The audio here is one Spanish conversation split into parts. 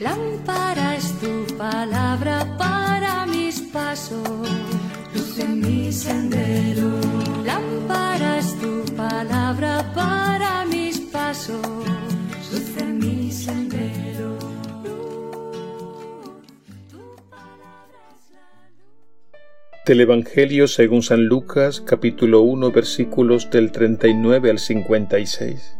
Lámpara es tu palabra para mis pasos, luz en mi sendero. Lámpara es tu palabra para mis pasos, luz en mi sendero. Del Evangelio según San Lucas, capítulo 1, versículos del 39 al 56.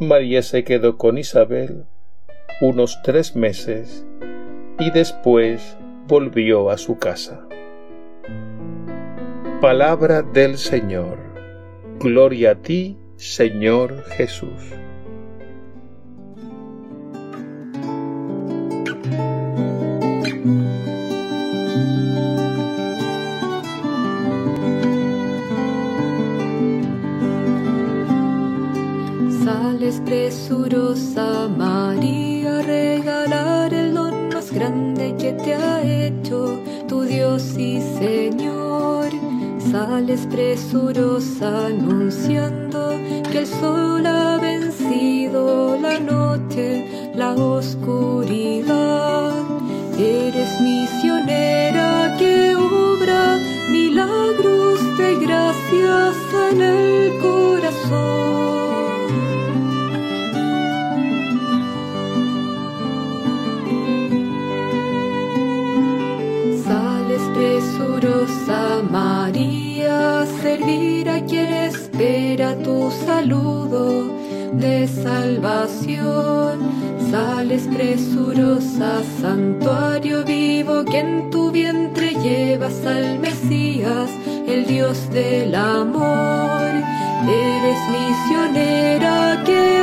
María se quedó con Isabel unos tres meses y después volvió a su casa. Palabra del Señor. Gloria a ti, Señor Jesús. María regalar el don más grande que te ha hecho tu Dios y Señor. Sales presurosa anunciando que el sol ha vencido la noche, la oscuridad. María, servir a quien espera tu saludo de salvación. Sales presurosa, santuario vivo, que en tu vientre llevas al Mesías, el Dios del amor. Eres misionera que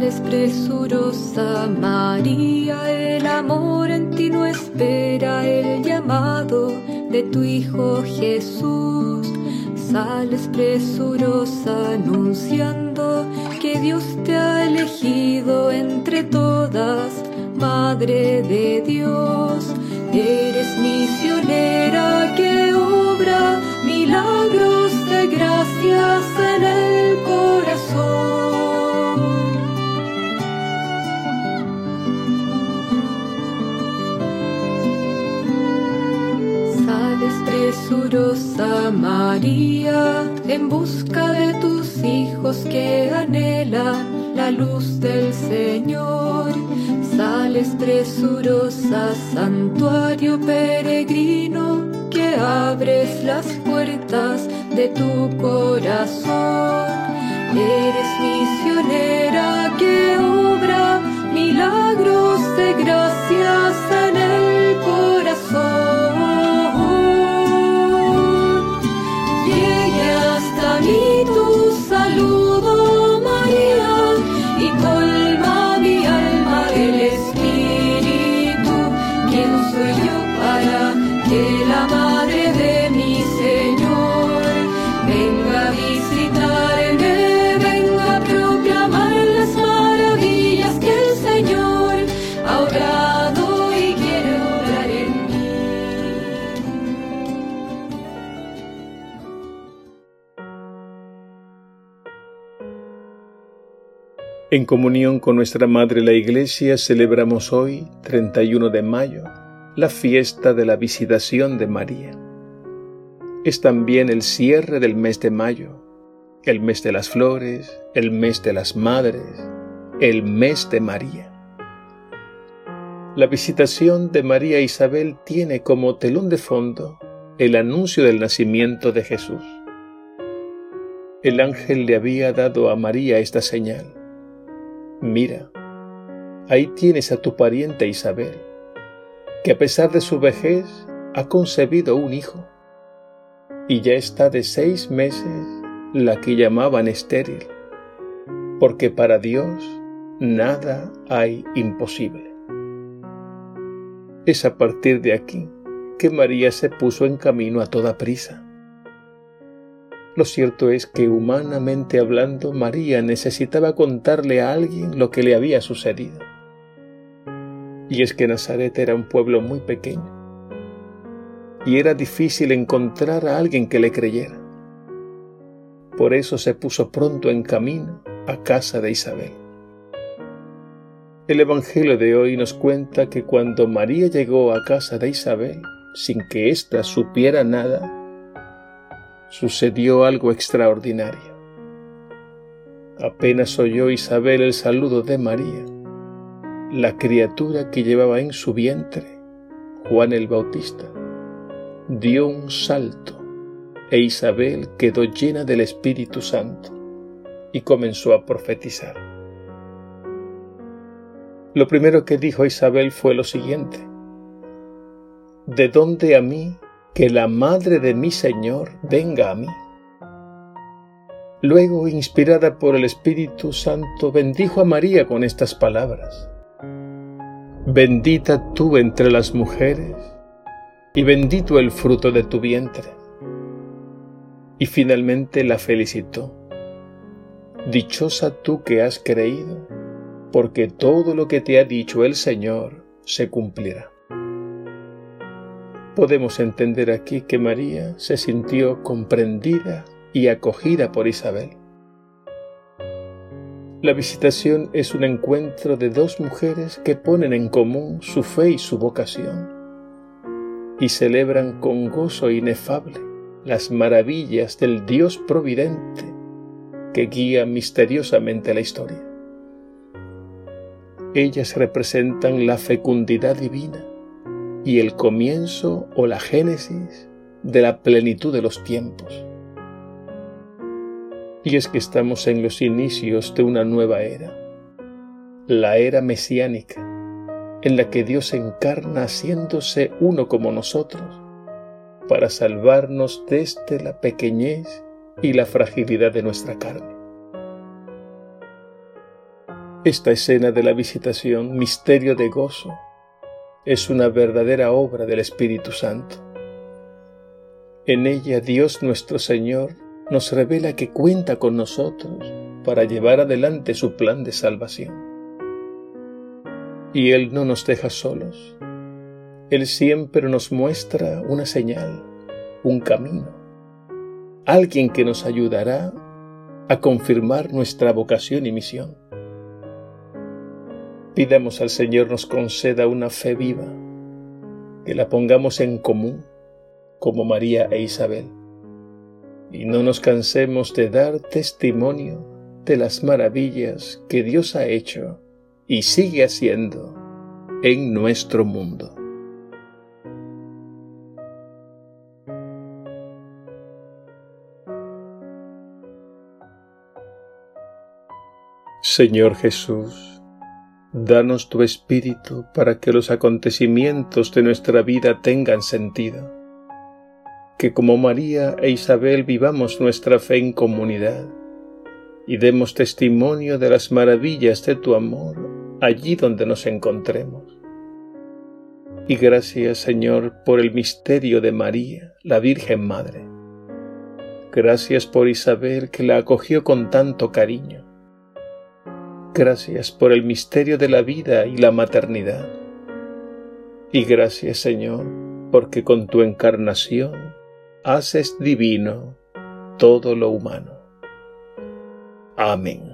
presurosa María, el amor en ti no espera el llamado de tu Hijo Jesús. Sales presurosa anunciando que Dios te ha elegido entre todas, Madre de Dios. Eres misionera que obra milagros de gracias en el corazón. María en busca de tus hijos que anhelan la luz del Señor sales presurosa, santuario peregrino, que abres las puertas de tu corazón. Eres misionera que En comunión con nuestra Madre la Iglesia celebramos hoy, 31 de mayo, la fiesta de la visitación de María. Es también el cierre del mes de mayo, el mes de las flores, el mes de las madres, el mes de María. La visitación de María Isabel tiene como telón de fondo el anuncio del nacimiento de Jesús. El ángel le había dado a María esta señal. Mira, ahí tienes a tu pariente Isabel, que a pesar de su vejez ha concebido un hijo, y ya está de seis meses la que llamaban estéril, porque para Dios nada hay imposible. Es a partir de aquí que María se puso en camino a toda prisa. Lo cierto es que humanamente hablando, María necesitaba contarle a alguien lo que le había sucedido. Y es que Nazaret era un pueblo muy pequeño, y era difícil encontrar a alguien que le creyera. Por eso se puso pronto en camino a casa de Isabel. El Evangelio de hoy nos cuenta que cuando María llegó a casa de Isabel, sin que ésta supiera nada, sucedió algo extraordinario. Apenas oyó Isabel el saludo de María, la criatura que llevaba en su vientre, Juan el Bautista, dio un salto e Isabel quedó llena del Espíritu Santo y comenzó a profetizar. Lo primero que dijo Isabel fue lo siguiente, ¿De dónde a mí que la madre de mi Señor venga a mí. Luego, inspirada por el Espíritu Santo, bendijo a María con estas palabras. Bendita tú entre las mujeres, y bendito el fruto de tu vientre. Y finalmente la felicitó. Dichosa tú que has creído, porque todo lo que te ha dicho el Señor se cumplirá. Podemos entender aquí que María se sintió comprendida y acogida por Isabel. La visitación es un encuentro de dos mujeres que ponen en común su fe y su vocación y celebran con gozo inefable las maravillas del Dios providente que guía misteriosamente la historia. Ellas representan la fecundidad divina y el comienzo o la génesis de la plenitud de los tiempos. Y es que estamos en los inicios de una nueva era, la era mesiánica, en la que Dios encarna haciéndose uno como nosotros, para salvarnos desde la pequeñez y la fragilidad de nuestra carne. Esta escena de la visitación, misterio de gozo, es una verdadera obra del Espíritu Santo. En ella Dios nuestro Señor nos revela que cuenta con nosotros para llevar adelante su plan de salvación. Y Él no nos deja solos. Él siempre nos muestra una señal, un camino, alguien que nos ayudará a confirmar nuestra vocación y misión. Pidamos al Señor nos conceda una fe viva, que la pongamos en común como María e Isabel y no nos cansemos de dar testimonio de las maravillas que Dios ha hecho y sigue haciendo en nuestro mundo. Señor Jesús, danos tu Espíritu para que los acontecimientos de nuestra vida tengan sentido que como María e Isabel vivamos nuestra fe en comunidad y demos testimonio de las maravillas de tu amor allí donde nos encontremos. Y gracias Señor por el misterio de María, la Virgen Madre. Gracias por Isabel que la acogió con tanto cariño. Gracias por el misterio de la vida y la maternidad. Y gracias Señor porque con tu encarnación haces divino todo lo humano. Amén.